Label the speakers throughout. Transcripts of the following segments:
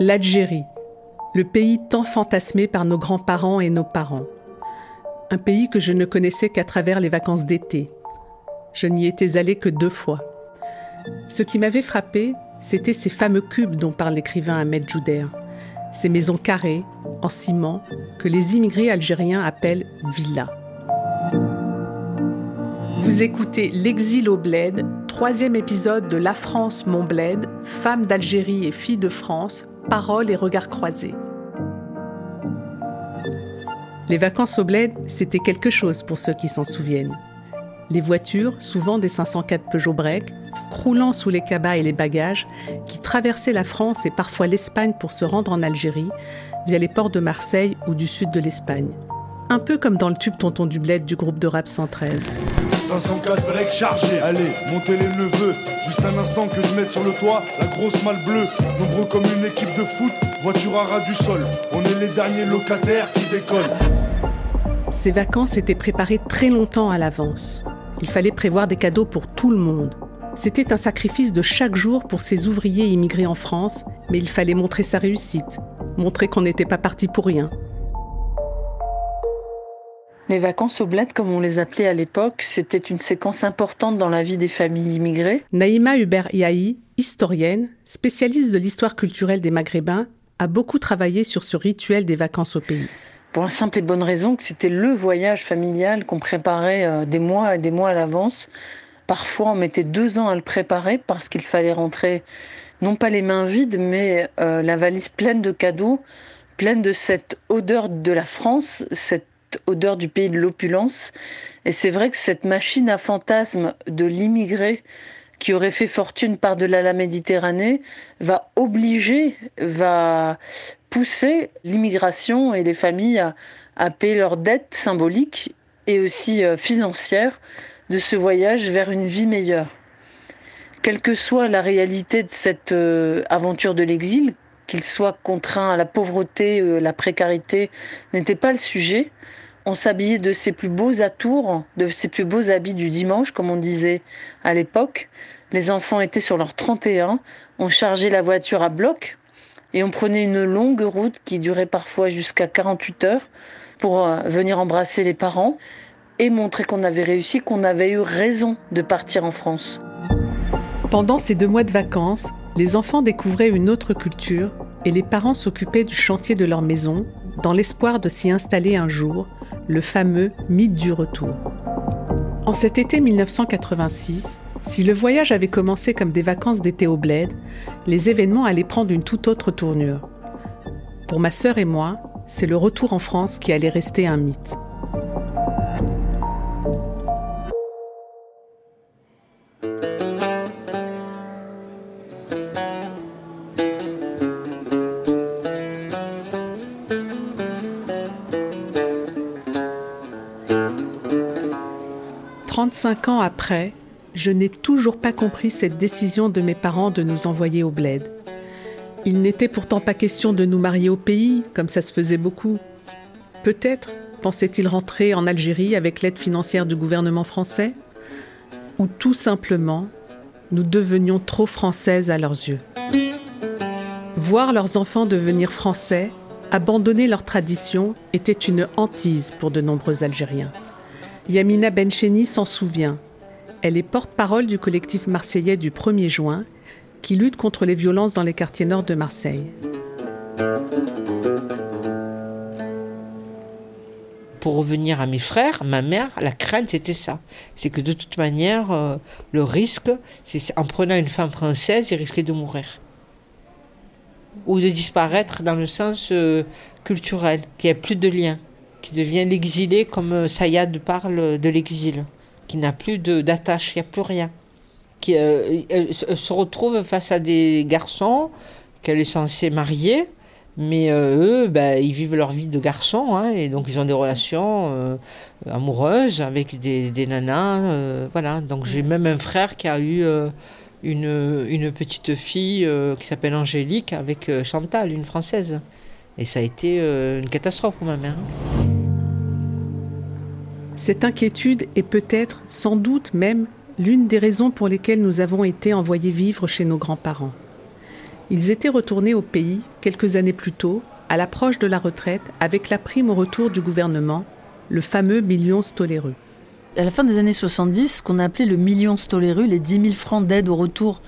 Speaker 1: L'Algérie, le pays tant fantasmé par nos grands-parents et nos parents. Un pays que je ne connaissais qu'à travers les vacances d'été. Je n'y étais allée que deux fois. Ce qui m'avait frappé, c'était ces fameux cubes dont parle l'écrivain Ahmed Jouder. Ces maisons carrées, en ciment, que les immigrés algériens appellent villas. Vous écoutez L'exil au bled, troisième épisode de La France, mon bled, femme d'Algérie et fille de France, paroles et regards croisés. Les vacances au bled, c'était quelque chose pour ceux qui s'en souviennent. Les voitures, souvent des 504 Peugeot Break, croulant sous les cabas et les bagages, qui traversaient la France et parfois l'Espagne pour se rendre en Algérie, via les ports de Marseille ou du sud de l'Espagne. Un peu comme dans le tube Tonton du Bled du groupe de rap 113.
Speaker 2: 504 breaks chargés, allez, montez les neveux. Juste un instant que je mette sur le toit la grosse malle bleue. Nombreux comme une équipe de foot, voiture à ras du sol. On est les derniers locataires qui décollent.
Speaker 1: Ces vacances étaient préparées très longtemps à l'avance. Il fallait prévoir des cadeaux pour tout le monde. C'était un sacrifice de chaque jour pour ces ouvriers immigrés en France, mais il fallait montrer sa réussite, montrer qu'on n'était pas parti pour rien.
Speaker 3: Les vacances au bled, comme on les appelait à l'époque, c'était une séquence importante dans la vie des familles immigrées.
Speaker 1: Naïma Hubert Yahi, historienne, spécialiste de l'histoire culturelle des Maghrébins, a beaucoup travaillé sur ce rituel des vacances au pays.
Speaker 3: Pour la simple et bonne raison que c'était le voyage familial qu'on préparait euh, des mois et des mois à l'avance. Parfois, on mettait deux ans à le préparer parce qu'il fallait rentrer, non pas les mains vides, mais euh, la valise pleine de cadeaux, pleine de cette odeur de la France, cette odeur du pays de l'opulence. Et c'est vrai que cette machine à fantasmes de l'immigré qui aurait fait fortune par-delà la Méditerranée va obliger, va pousser l'immigration et les familles à, à payer leurs dettes symboliques et aussi euh, financières de ce voyage vers une vie meilleure. Quelle que soit la réalité de cette euh, aventure de l'exil, qu'il soit contraint à la pauvreté, euh, la précarité, n'était pas le sujet on s'habillait de ses plus beaux atours, de ses plus beaux habits du dimanche, comme on disait à l'époque. Les enfants étaient sur leur 31, on chargeait la voiture à bloc et on prenait une longue route qui durait parfois jusqu'à 48 heures pour euh, venir embrasser les parents et montrer qu'on avait réussi, qu'on avait eu raison de partir en France.
Speaker 1: Pendant ces deux mois de vacances, les enfants découvraient une autre culture et les parents s'occupaient du chantier de leur maison dans l'espoir de s'y installer un jour, le fameux mythe du retour. En cet été 1986, si le voyage avait commencé comme des vacances d'été au bled, les événements allaient prendre une toute autre tournure. Pour ma sœur et moi, c'est le retour en France qui allait rester un mythe. 35 ans après, je n'ai toujours pas compris cette décision de mes parents de nous envoyer au bled. Il n'était pourtant pas question de nous marier au pays, comme ça se faisait beaucoup. Peut-être pensait-il rentrer en Algérie avec l'aide financière du gouvernement français Ou tout simplement, nous devenions trop françaises à leurs yeux. Voir leurs enfants devenir français, abandonner leurs traditions, était une hantise pour de nombreux Algériens. Yamina Bencheni s'en souvient. Elle est porte-parole du collectif marseillais du 1er juin qui lutte contre les violences dans les quartiers nord de Marseille.
Speaker 4: Pour revenir à mes frères, ma mère, la crainte c'était ça. C'est que de toute manière, euh, le risque, c'est en prenant une femme française, il risquait de mourir. Ou de disparaître dans le sens euh, culturel, qu'il n'y ait plus de lien qui devient l'exilé comme euh, Sayad parle de l'exil, qui n'a plus d'attache, il n'y a plus rien. Qui euh, se retrouve face à des garçons qu'elle est censée marier, mais euh, eux, ben, ils vivent leur vie de garçons, hein, et donc ils ont des relations amoureuses avec des, des nanas. voilà. Donc j'ai même un frère qui a eu une, une, petite fille qui s'appelle Angélique avec Chantal, une française. Et ça a été une catastrophe pour ma mère.
Speaker 1: Cette inquiétude est peut-être, sans doute même, l'une des raisons pour lesquelles nous avons été envoyés vivre chez nos grands-parents. Ils étaient retournés au pays quelques années plus tôt, à l'approche de la retraite, avec la prime au retour du gouvernement, le fameux million stoléreux.
Speaker 5: À la fin des années 70, ce qu'on a appelé le million stoléreux, les 10 000 francs d'aide au retour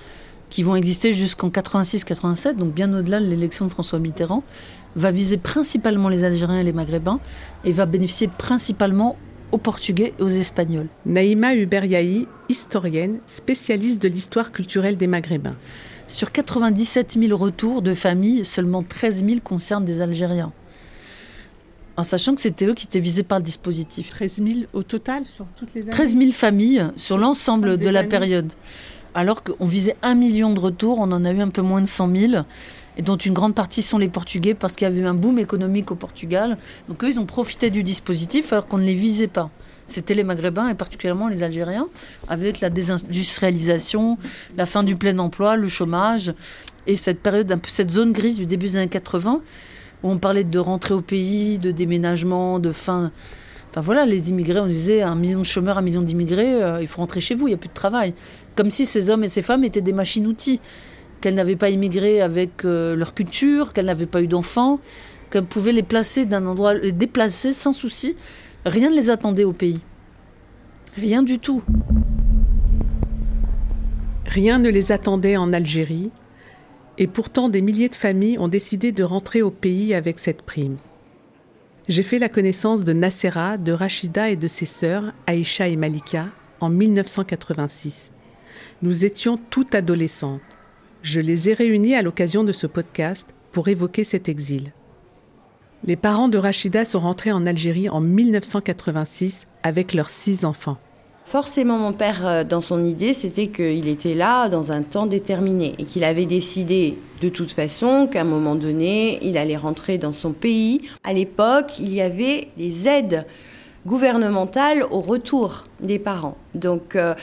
Speaker 5: qui vont exister jusqu'en 86-87, donc bien au-delà de l'élection de François Mitterrand, va viser principalement les Algériens et les Maghrébins et va bénéficier principalement aux Portugais et aux Espagnols.
Speaker 1: Naïma Uberyahi, historienne, spécialiste de l'histoire culturelle des Maghrébins.
Speaker 5: Sur 97 000 retours de familles, seulement 13 000 concernent des Algériens. En sachant que c'était eux qui étaient visés par le dispositif.
Speaker 1: 13 000 au total sur toutes les années
Speaker 5: 13 000 familles sur l'ensemble de la période. Alors qu'on visait un million de retours, on en a eu un peu moins de 100 000 et dont une grande partie sont les Portugais parce qu'il y avait eu un boom économique au Portugal. Donc eux, ils ont profité du dispositif alors qu'on ne les visait pas. C'était les Maghrébins et particulièrement les Algériens, avec la désindustrialisation, la fin du plein emploi, le chômage et cette période, cette zone grise du début des années 80 où on parlait de rentrer au pays, de déménagement, de fin. Enfin voilà, les immigrés, on disait un million de chômeurs, un million d'immigrés, euh, il faut rentrer chez vous, il n'y a plus de travail. Comme si ces hommes et ces femmes étaient des machines-outils qu'elles n'avaient pas immigré avec euh, leur culture, qu'elles n'avaient pas eu d'enfants, qu'elles pouvaient les placer d'un endroit, les déplacer sans souci. Rien ne les attendait au pays. Rien du tout.
Speaker 1: Rien ne les attendait en Algérie, et pourtant des milliers de familles ont décidé de rentrer au pays avec cette prime. J'ai fait la connaissance de Nassera, de Rachida et de ses sœurs, Aïcha et Malika, en 1986. Nous étions toutes adolescentes. Je les ai réunis à l'occasion de ce podcast pour évoquer cet exil. Les parents de Rachida sont rentrés en Algérie en 1986 avec leurs six enfants.
Speaker 6: Forcément, mon père, euh, dans son idée, c'était qu'il était là dans un temps déterminé et qu'il avait décidé de toute façon qu'à un moment donné, il allait rentrer dans son pays. À l'époque, il y avait des aides gouvernementales au retour des parents. Donc, euh,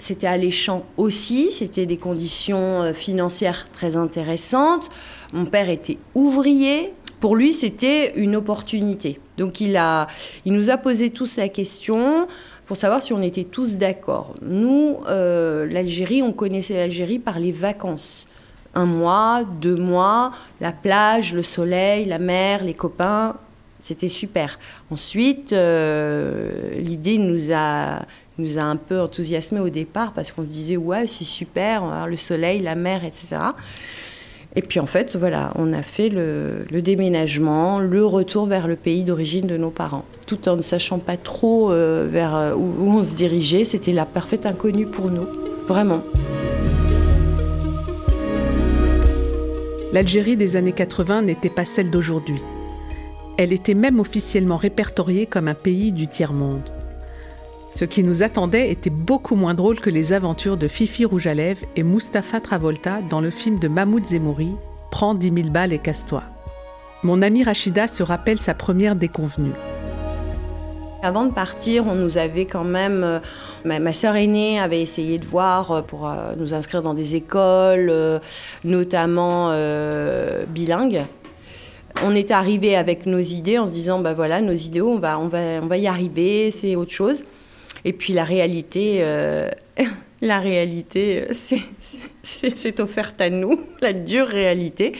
Speaker 6: c'était alléchant aussi, c'était des conditions euh, financières très intéressantes. Mon père était ouvrier. Pour lui, c'était une opportunité. Donc il, a, il nous a posé tous la question pour savoir si on était tous d'accord. Nous, euh, l'Algérie, on connaissait l'Algérie par les vacances. Un mois, deux mois, la plage, le soleil, la mer, les copains, c'était super. Ensuite, euh, l'idée nous a nous a un peu enthousiasmé au départ parce qu'on se disait ouais c'est super, on va avoir le soleil, la mer, etc. Et puis en fait, voilà, on a fait le, déménagement, le retour vers le pays d'origine de nos parents, tout en ne sachant pas trop euh, vers euh, où, où on se dirigeait. C'était la parfaite inconnue pour nous, vraiment.
Speaker 1: L'Algérie des années 80 n'était pas celle d'aujourd'hui. Elle était même officiellement répertoriée comme un pays du tiers-monde. Ce qui nous attendait était beaucoup moins drôle que les aventures de Fifi Rouge et Mustapha Travolta dans le film de Mahmoud Zemouri, Prends 10 000 balles et casse-toi. Mon amie Rachida se rappelle sa première déconvenue.
Speaker 6: Avant de partir, on nous avait quand même. Euh, ma, sœur aînée avait essayé de voir euh, pour euh, nous inscrire dans des écoles, notamment bilingues. On est arrivé avec nos idées en se disant bah voilà, nos idéaux, on va, on va, on va y arriver, c'est autre chose. Et puis la réalité, euh, réalité, euh, c'est offerte à nous, la dure réalité.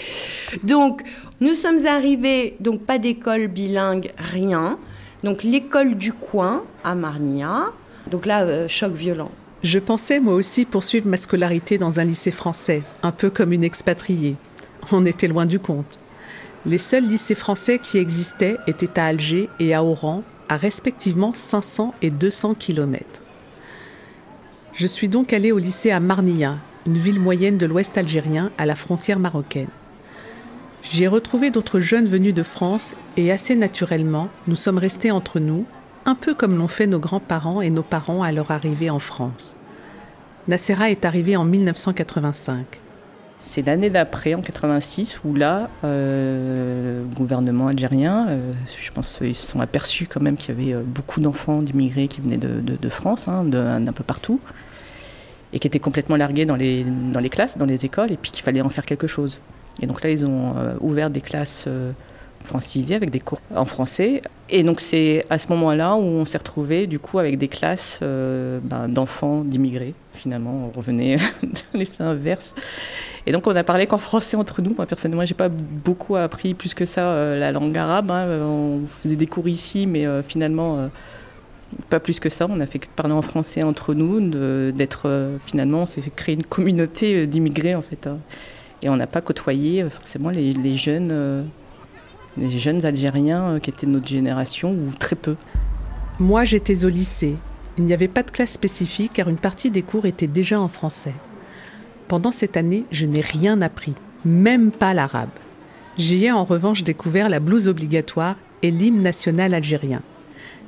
Speaker 6: Donc, nous sommes arrivés, donc pas d'école bilingue, rien. Donc l'école du coin à Marnia. Donc là, euh, choc violent.
Speaker 1: Je pensais moi aussi poursuivre ma scolarité dans un lycée français, un peu comme une expatriée. On était loin du compte. Les seuls lycées français qui existaient étaient à Alger et à Oran, à respectivement 500 et 200 km. Je suis donc allée au lycée à Marnia, une ville moyenne de l'ouest algérien à la frontière marocaine. J'y ai retrouvé d'autres jeunes venus de France et assez naturellement, nous sommes restés entre nous, un peu comme l'ont fait nos grands-parents et nos parents à leur arrivée en France. Nassera est arrivée en 1985.
Speaker 7: C'est l'année d'après, en 86, où là, euh, le gouvernement algérien, euh, je pense qu'ils se sont aperçus quand même qu'il y avait euh, beaucoup d'enfants d'immigrés qui venaient de, France, hein, d'un peu partout, et qui étaient complètement largués dans les, dans les classes, dans les écoles, et puis qu'il fallait en faire quelque chose. Et donc là, ils ont ouvert des classes francisé avec des cours en français. Et donc c'est à ce moment-là où on s'est retrouvé du coup avec des classes ben, d'enfants d'immigrés. Finalement, on revenait dans l'effet inverse. Et donc on a parlé qu'en français entre nous. Moi personnellement, j'ai pas beaucoup appris plus que ça la langue arabe. Hein. On faisait des cours ici, mais finalement pas plus que ça. On a fait que parler en français entre nous, d'être euh, finalement, on s'est créé une communauté euh, d'immigrés en fait. Hein. Et on n'a pas côtoyé euh, forcément les, jeunes, les jeunes Algériens qui étaient de notre génération ou très peu.
Speaker 1: Moi, j'étais au lycée. Il n'y avait pas de classe spécifique car une partie des cours était déjà en français. Pendant cette année, je n'ai rien appris, même pas l'arabe. J'y ai en revanche découvert la blouse obligatoire et l'hymne national algérien.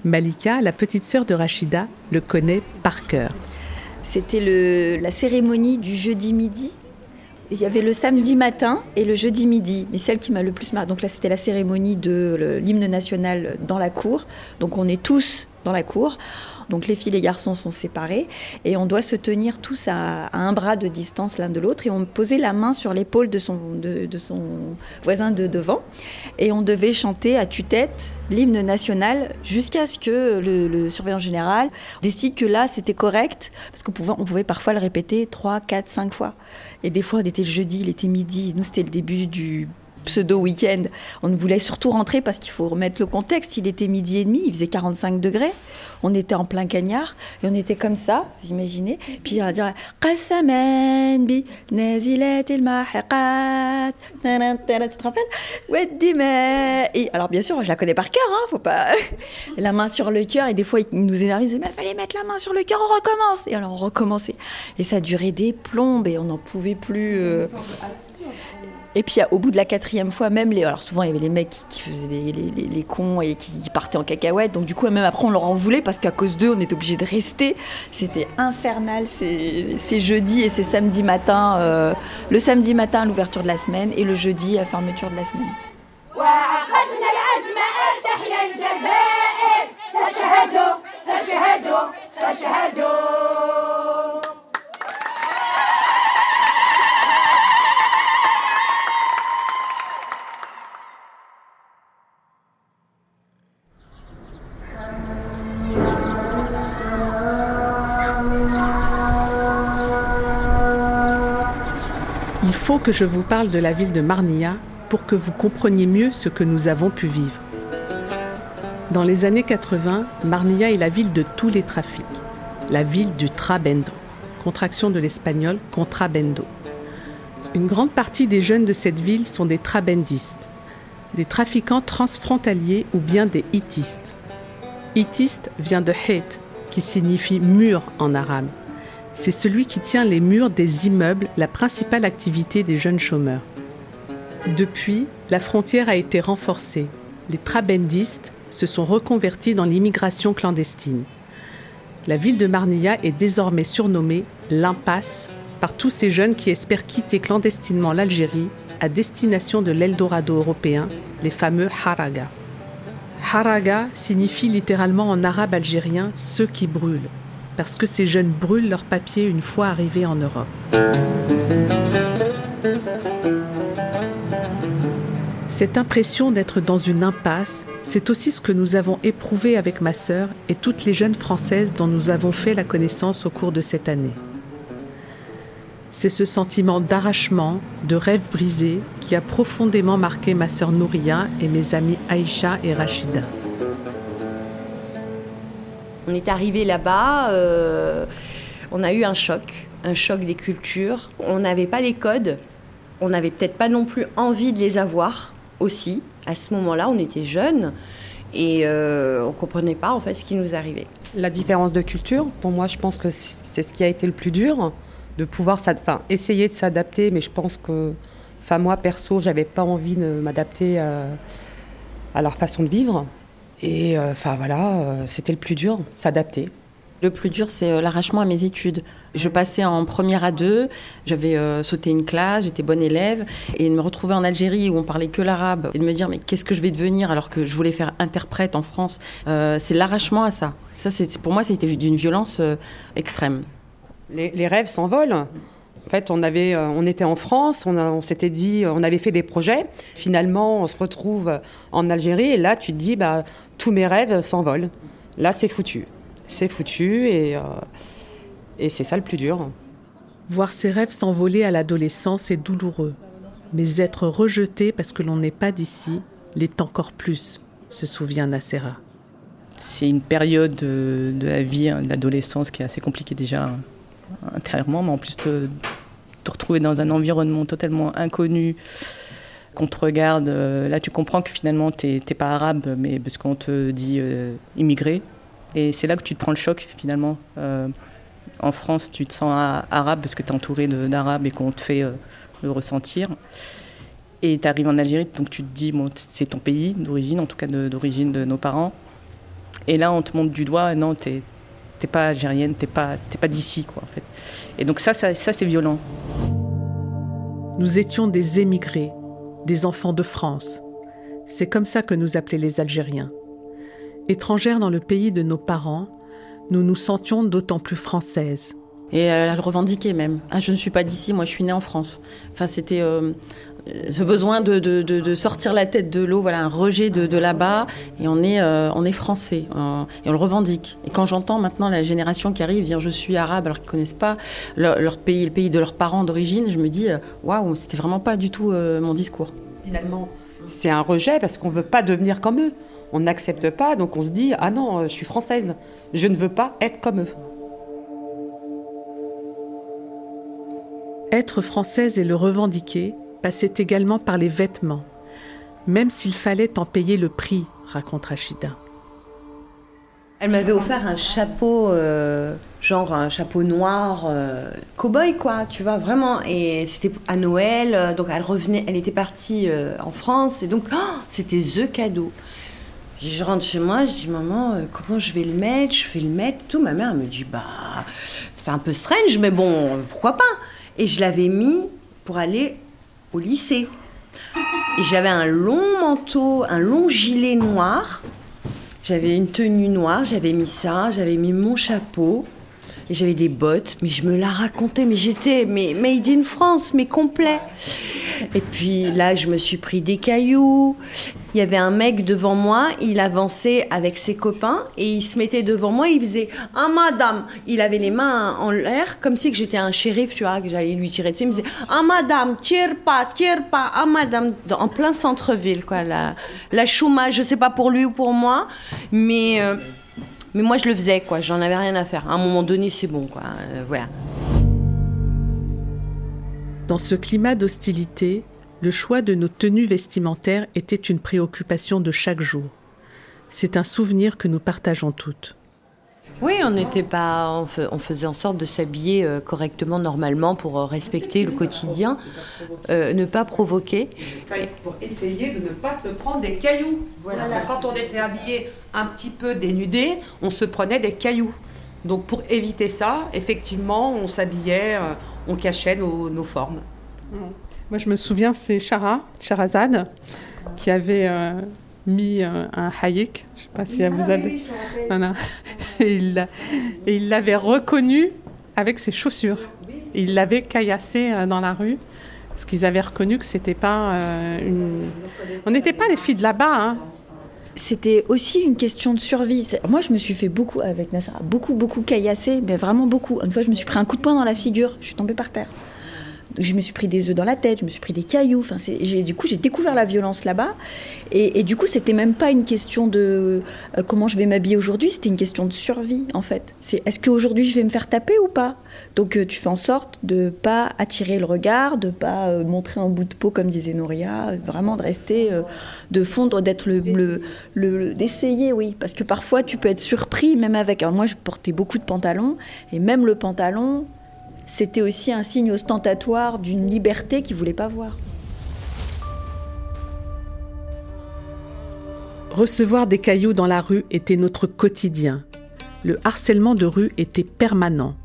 Speaker 1: Malika, la petite sœur de Rachida, le connaît par cœur.
Speaker 8: C'était la cérémonie du jeudi midi. Il y avait le samedi matin et le jeudi midi, mais celle qui m'a le plus marqué. Donc là, c'était la cérémonie de l'hymne national dans la cour. Donc on est tous dans la cour. Donc les filles et les garçons sont séparés et on doit se tenir tous à, un bras de distance l'un de l'autre et on posait la main sur l'épaule de son, de, son voisin de devant et on devait chanter à tue-tête l'hymne national jusqu'à ce que le, surveillant général décide que là c'était correct parce qu'on pouvait, on pouvait parfois le répéter 3, 4, 5 fois. Et des fois on était le jeudi, il était midi, nous c'était le début du pseudo-week-end. On voulait surtout rentrer parce qu'il faut remettre le contexte. Il était midi et demi, il faisait 45 degrés. On était en plein cagnard et on était comme ça, vous imaginez. Puis on dirait bi nazilat il Tu te rappelles? Et alors bien sûr, je la connais par cœur, hein, faut pas la main sur le cœur et des fois il nous énerve, il disait mais fallait mettre la main sur le cœur, on recommence. Et alors on recommençait. Et ça durait des plombes et on n'en pouvait plus. Euh, et puis au bout de la quatrième fois, même les, alors souvent il y avait les mecs qui, faisaient les, les, cons et qui partaient en cacahuète. Donc du coup même après on leur en voulait parce qu'à cause d'eux on était obligé de rester. C'était infernal ces, jeudis et ces samedis matins. Euh, le samedi matin à l'ouverture de la semaine et le jeudi à fermeture de la semaine.
Speaker 1: Que je vous parle de la ville de Marnia pour que vous compreniez mieux ce que nous avons pu vivre. Dans les années 80, Marnia est la ville de tous les trafics, la ville du trabendo, contraction de l'espagnol contrabendo. Une grande partie des jeunes de cette ville sont des trabendistes, des trafiquants transfrontaliers ou bien des hitistes. Hitiste vient de het, qui signifie mur en arabe c'est celui qui tient les murs des immeubles, la principale activité des jeunes chômeurs. Depuis, la frontière a été renforcée. Les trabendistes se sont reconvertis dans l'immigration clandestine. La ville de Marnia est désormais surnommée l'impasse par tous ces jeunes qui espèrent quitter clandestinement l'Algérie à destination de l'Eldorado européen, les fameux Haraga. Haraga signifie littéralement en arabe algérien ceux qui brûlent parce que ces jeunes brûlent leurs papiers une fois arrivés en Europe. Cette impression d'être dans une impasse, c'est aussi ce que nous avons éprouvé avec ma sœur et toutes les jeunes Françaises dont nous avons fait la connaissance au cours de cette année. C'est ce sentiment d'arrachement, de rêve brisé qui a profondément marqué ma sœur Nouria et mes amis Aïcha et Rachida.
Speaker 6: On est arrivé là-bas, euh, on a eu un choc, un choc des cultures. On n'avait pas les codes, on n'avait peut-être pas non plus envie de les avoir aussi. À ce moment-là, on était jeunes et euh, on ne comprenait pas en fait ce qui nous arrivait.
Speaker 9: La différence de culture, pour moi, je pense que c'est ce qui a été le plus dur, de pouvoir enfin, essayer de s'adapter, mais je pense que, enfin moi perso, j'avais pas envie de m'adapter à leur façon de vivre. Et euh, enfin voilà, euh, c'était le plus dur, s'adapter.
Speaker 5: Le plus dur, c'est euh, l'arrachement à mes études. Je passais en première à deux, j'avais sauté une classe, j'étais bonne élève, et de me retrouver en Algérie où on parlait que l'arabe, et de me dire mais qu'est-ce que je vais devenir alors que je voulais faire interprète en France, c'est l'arrachement à ça. Ça, pour moi, c'était d'une violence extrême.
Speaker 9: Les, les rêves s'envolent. Fait, on, avait, euh, on était en France, on, on s'était dit, on avait fait des projets. Finalement, on se retrouve en Algérie et là, tu te dis, bah, tous mes rêves s'envolent. Là, c'est foutu. C'est foutu et, euh, et c'est ça le plus dur.
Speaker 1: Voir ses rêves s'envoler à l'adolescence est douloureux. Mais être rejeté parce que l'on n'est pas d'ici l'est encore plus, se souvient Nacera.
Speaker 7: C'est une période de, de la vie, hein, de l'adolescence qui est assez compliquée déjà hein, intérieurement, mais en plus te retrouver dans un environnement totalement inconnu, qu'on te regarde, euh, là tu comprends que finalement tu n'es pas arabe, mais parce qu'on te dit euh, immigré. Et c'est là que tu te prends le choc finalement. Euh, en France, tu te sens arabe parce que tu es entouré d'arabes et qu'on te fait euh, le ressentir. Et tu arrives en Algérie, donc tu te dis, bon, c'est ton pays d'origine, en tout cas d'origine de nos parents. Et là, on te montre du doigt, non, t'es pas algérienne, t'es pas, pas d'ici, quoi, en fait. Et donc ça, ça, ça c'est violent.
Speaker 1: Nous étions des émigrés, des enfants de France. C'est comme ça que nous appelaient les Algériens. Étrangères dans le pays de nos parents, nous nous sentions d'autant plus françaises.
Speaker 5: Et elle le revendiquait même. Ah, je ne suis pas d'ici, moi je suis née en France. Enfin, c'était euh, ce besoin de, de- de- de sortir la tête de l'eau, voilà, un rejet de, de là-bas. Et on est, euh, on est français euh, et on le revendique. Et quand j'entends maintenant la génération qui arrive dire je suis arabe alors qu'ils connaissent pas leur, leur pays, le pays de leurs parents d'origine, je me dis euh, waouh, c'était vraiment pas du tout euh, mon discours.
Speaker 9: Finalement, c'est un rejet parce qu'on ne veut pas devenir comme eux. On n'accepte pas, donc on se dit Ah non, je suis française, je ne veux pas être comme eux.
Speaker 1: Être française et le revendiquer passait également par les vêtements, même s'il fallait en payer le prix, raconte Rachida.
Speaker 6: Elle m'avait offert un chapeau, euh, genre un chapeau noir, euh, cow-boy quoi, tu vois, vraiment. Et c'était à Noël, euh, donc elle revenait, elle était partie euh, en France, et donc oh, c'était the cadeau. Je rentre chez moi, je dis maman, comment je vais le mettre? Je vais le mettre, tout. Ma mère me dit bah, ça fait un peu strange, mais bon, pourquoi pas? Et je l'avais mis pour aller au lycée. Et j'avais un long manteau, un long gilet noir. J'avais une tenue noire, j'avais mis ça, j'avais mis mon chapeau et j'avais des bottes, mais je me la racontais, mais j'étais mais made in France, mais complet. Et puis là, je me suis pris des cailloux. Il y avait un mec devant moi, il avançait avec ses copains et il se mettait devant moi, il faisait "Ah madame", il avait les mains en l'air comme si j'étais un shérif, tu vois, que j'allais lui tirer dessus, il me disait "Ah madame, tire pas, tire pas, ah madame" en plein centre-ville quoi, la la chouma, je sais pas pour lui ou pour moi, mais euh, mais moi je le faisais quoi, j'en avais rien à faire. À un moment donné, c'est bon quoi, euh, voilà.
Speaker 1: Dans ce climat d'hostilité, le choix de nos tenues vestimentaires était une préoccupation de chaque jour. C'est un souvenir que nous partageons toutes.
Speaker 6: Oui, on n'était pas, on, fe- on faisait en sorte de s'habiller euh, correctement, normalement, pour euh, respecter le quotidien, euh, ne pas provoquer.
Speaker 9: Pour essayer de ne pas se prendre des cailloux. Parce que quand on était habillé un petit peu dénudé, on se prenait des cailloux. Donc pour éviter ça, effectivement, on s'habillait, on cachait nos, nos formes.
Speaker 1: Moi, je me souviens, c'est Chara, Charazade, qui avait euh, mis euh, un hayek. Je ne sais pas si elle vous a. Il l'a- et il l'avait reconnu avec ses chaussures. Il l'avait caillassé euh, dans la rue. Parce qu'ils avaient reconnu que c'était pas euh, une. On n'était pas les filles de là-bas. Hein.
Speaker 8: C'était aussi une question de survie. Moi, je me suis fait beaucoup, avec Nassara, beaucoup, beaucoup caillasser, mais vraiment beaucoup. Une fois, je me suis pris un coup de poing dans la figure, je suis tombée par terre. Je me suis pris des œufs dans la tête, je me suis pris des cailloux. Enfin, du coup, j'ai découvert la violence là-bas. Et, du coup, c'était même pas une question de euh, comment je vais m'habiller aujourd'hui, c'était une question de survie, en fait. C'est est-ce qu'aujourd'hui, je vais me faire taper ou pas? Donc, euh, tu fais en sorte de pas attirer le regard, de pas euh, montrer un bout de peau, comme disait Nouria, vraiment de rester, de fondre, d'être le- le- d'essayer, oui, parce que parfois tu peux être surpris, même avec. Alors moi, je portais beaucoup de pantalons, et même le pantalon, c'était aussi un signe ostentatoire d'une liberté qu'ils voulaient pas voir.
Speaker 1: Recevoir des cailloux dans la rue était notre quotidien. Le harcèlement de rue était permanent.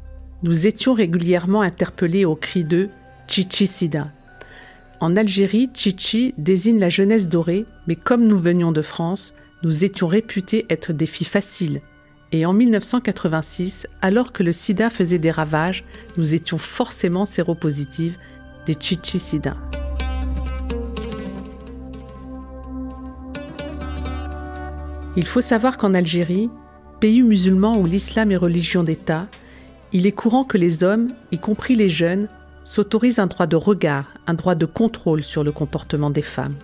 Speaker 1: Nous étions régulièrement interpellés au cri de Chichi Sida. En Algérie, Chichi désigne la jeunesse dorée, mais comme nous venions de France, nous étions réputés être des filles faciles. Et en 1986, alors que le sida faisait des ravages, nous étions forcément séropositives des chichi-sida. Il faut savoir qu'en Algérie, pays musulman où l'islam est religion d'État, il est courant que les hommes, y compris les jeunes, s'autorisent un droit de regard, un droit de contrôle sur le comportement des femmes.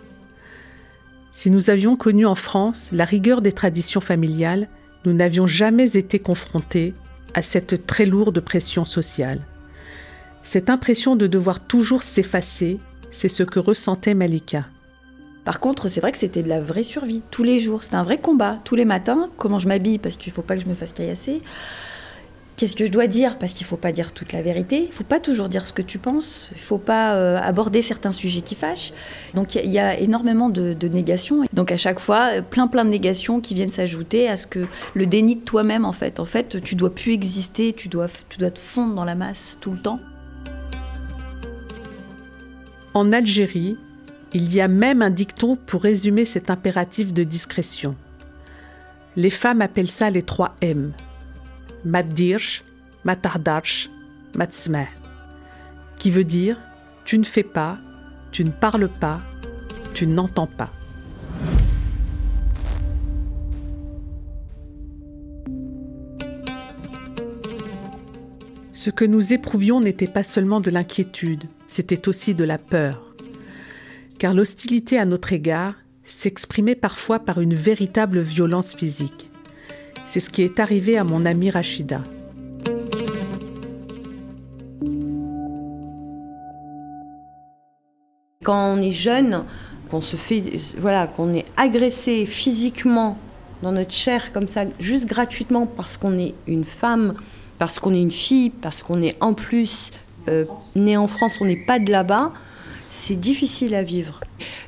Speaker 1: Si nous avions connu en France la rigueur des traditions familiales, nous n'avions jamais été confrontés à cette très lourde pression sociale. Cette impression de devoir toujours s'effacer, c'est ce que ressentait Malika.
Speaker 8: Par contre, c'est vrai que c'était de la vraie survie, tous les jours. C'était un vrai combat, tous les matins. Comment je m'habille, parce qu'il ne faut pas que je me fasse caillasser. Qu'est-ce que je dois dire? Parce qu'il ne faut pas dire toute la vérité. Il ne faut pas toujours dire ce que tu penses. Il ne faut pas euh, aborder certains sujets qui fâchent. Donc il y, a énormément de, négations. Donc à chaque fois, plein plein de négations qui viennent s'ajouter à ce que le déni de toi-même en fait. En fait, tu dois plus exister. Tu dois, tu dois te fondre dans la masse tout le temps.
Speaker 1: En Algérie, il y a même un dicton pour résumer cet impératif de discrétion. Les femmes appellent ça les trois M Maddirch, Matardarch, Matsmeh, qui veut dire tu ne fais pas, tu ne parles pas, tu n'entends pas. Ce que nous éprouvions n'était pas seulement de l'inquiétude, c'était aussi de la peur. Car l'hostilité à notre égard s'exprimait parfois par une véritable violence physique. C'est ce qui est arrivé à mon amie Rachida.
Speaker 6: Quand on est jeune, qu'on se fait, voilà, qu'on est agressé physiquement dans notre chair comme ça, juste gratuitement parce qu'on est une femme, parce qu'on est une fille, parce qu'on est en plus euh, né en France, on n'est pas de là-bas c'est difficile à vivre.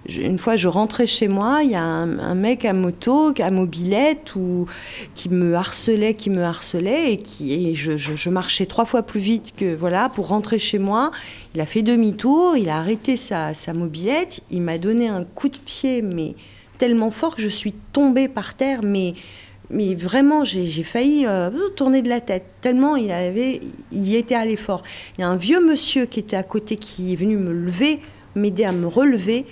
Speaker 6: une fois, je rentrais chez moi, il y a un, mec à moto, à mobilette, ou, qui me harcelait, qui me harcelait, et, qui, je, marchais trois fois plus vite que voilà pour rentrer chez moi. Il a fait demi-tour, il a arrêté sa, sa mobilette, il m'a donné un coup de pied, mais tellement fort que je suis tombée par terre, mais mais vraiment, j'ai failli euh, tourner de la tête, tellement il, avait, il y était allé fort. Il y a un vieux monsieur qui était à côté qui est venu me lever m'aider à me relever.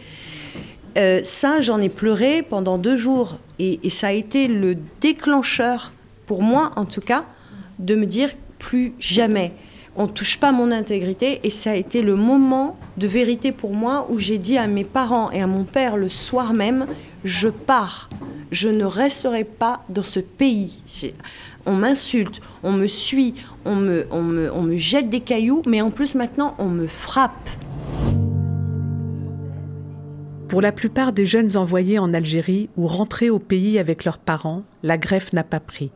Speaker 6: Euh, ça, j'en ai pleuré pendant deux jours. Et, ça a été le déclencheur, pour moi en tout cas, de me dire plus jamais. On ne touche pas mon intégrité. Et ça a été le moment de vérité pour moi où j'ai dit à mes parents et à mon père le soir même, je pars. Je ne resterai pas dans ce pays. On m'insulte, on me suit, on me, on, me, on me jette des cailloux, mais en plus maintenant on me frappe.
Speaker 1: Pour la plupart des jeunes envoyés en Algérie ou rentrés au pays avec leurs parents, la greffe n'a pas pris.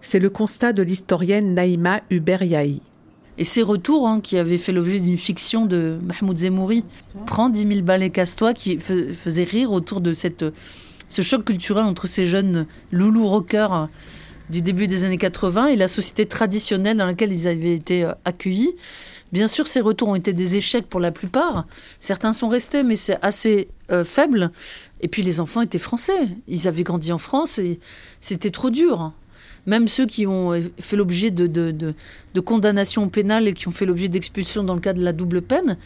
Speaker 1: C'est le constat de l'historienne Naïma Hubert
Speaker 5: Et ces retours, hein, qui avaient fait l'objet d'une fiction de Mahmoud Zemouri, Prends 10 000 balles et casse-toi, qui faisait rire autour de cette, ce choc culturel entre ces jeunes loulous rockers du début des années 80 et la société traditionnelle dans laquelle ils avaient été euh, accueillis. Bien sûr, ces retours ont été des échecs pour la plupart. Certains sont restés, mais c'est assez euh, faible. Et puis les enfants étaient français. Ils avaient grandi en France et c'était trop dur. Même ceux qui ont fait l'objet de, de, de, condamnations pénales et qui ont fait l'objet d'expulsion dans le cas de la double peine,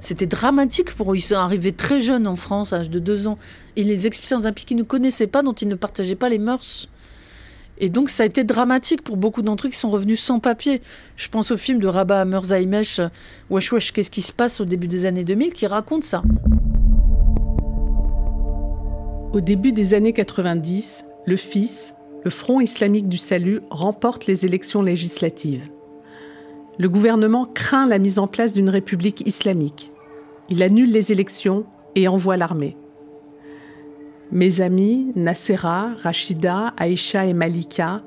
Speaker 5: c'était dramatique pour eux. Ils sont arrivés très jeunes en France, à l'âge de deux ans. Et les expulsions d'un pays qu'ils ne connaissaient pas, dont ils ne partageaient pas les mœurs. Et donc ça a été dramatique pour beaucoup d'entre eux qui sont revenus sans papier. Je pense au film de Rabat Merzaimesh, Wesh Wesh, qu'est-ce qui se passe au début des années 2000, qui raconte ça.
Speaker 1: Au début des années 90, le FIS, le Front islamique du salut, remporte les élections législatives. Le gouvernement craint la mise en place d'une république islamique. Il annule les élections et envoie l'armée. Mes amis, Nassera, Rachida, Aïcha et Malika,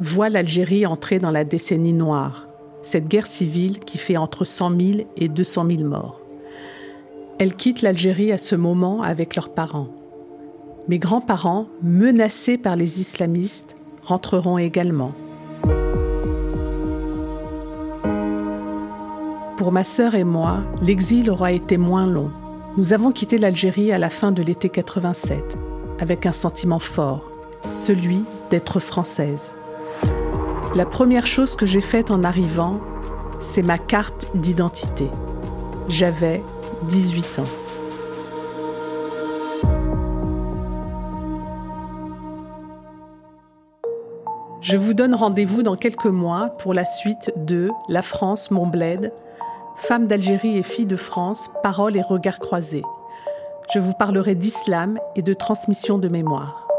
Speaker 1: voient l'Algérie entrer dans la décennie noire, cette guerre civile qui fait entre 100 000 et 200 000 morts. Elles quittent l'Algérie à ce moment avec leurs parents. Mes grands-parents, menacés par les islamistes, rentreront également. Pour ma sœur et moi, l'exil aura été moins long. Nous avons quitté l'Algérie à la fin de l'été 87, avec un sentiment fort, celui d'être française. La première chose que j'ai faite en arrivant, c'est ma carte d'identité. J'avais 18 ans. Je vous donne rendez-vous dans quelques mois pour la suite de La France, mon bled, Femmes d'Algérie et filles de France, paroles et regards croisés. Je vous parlerai d'islam et de transmission de mémoire.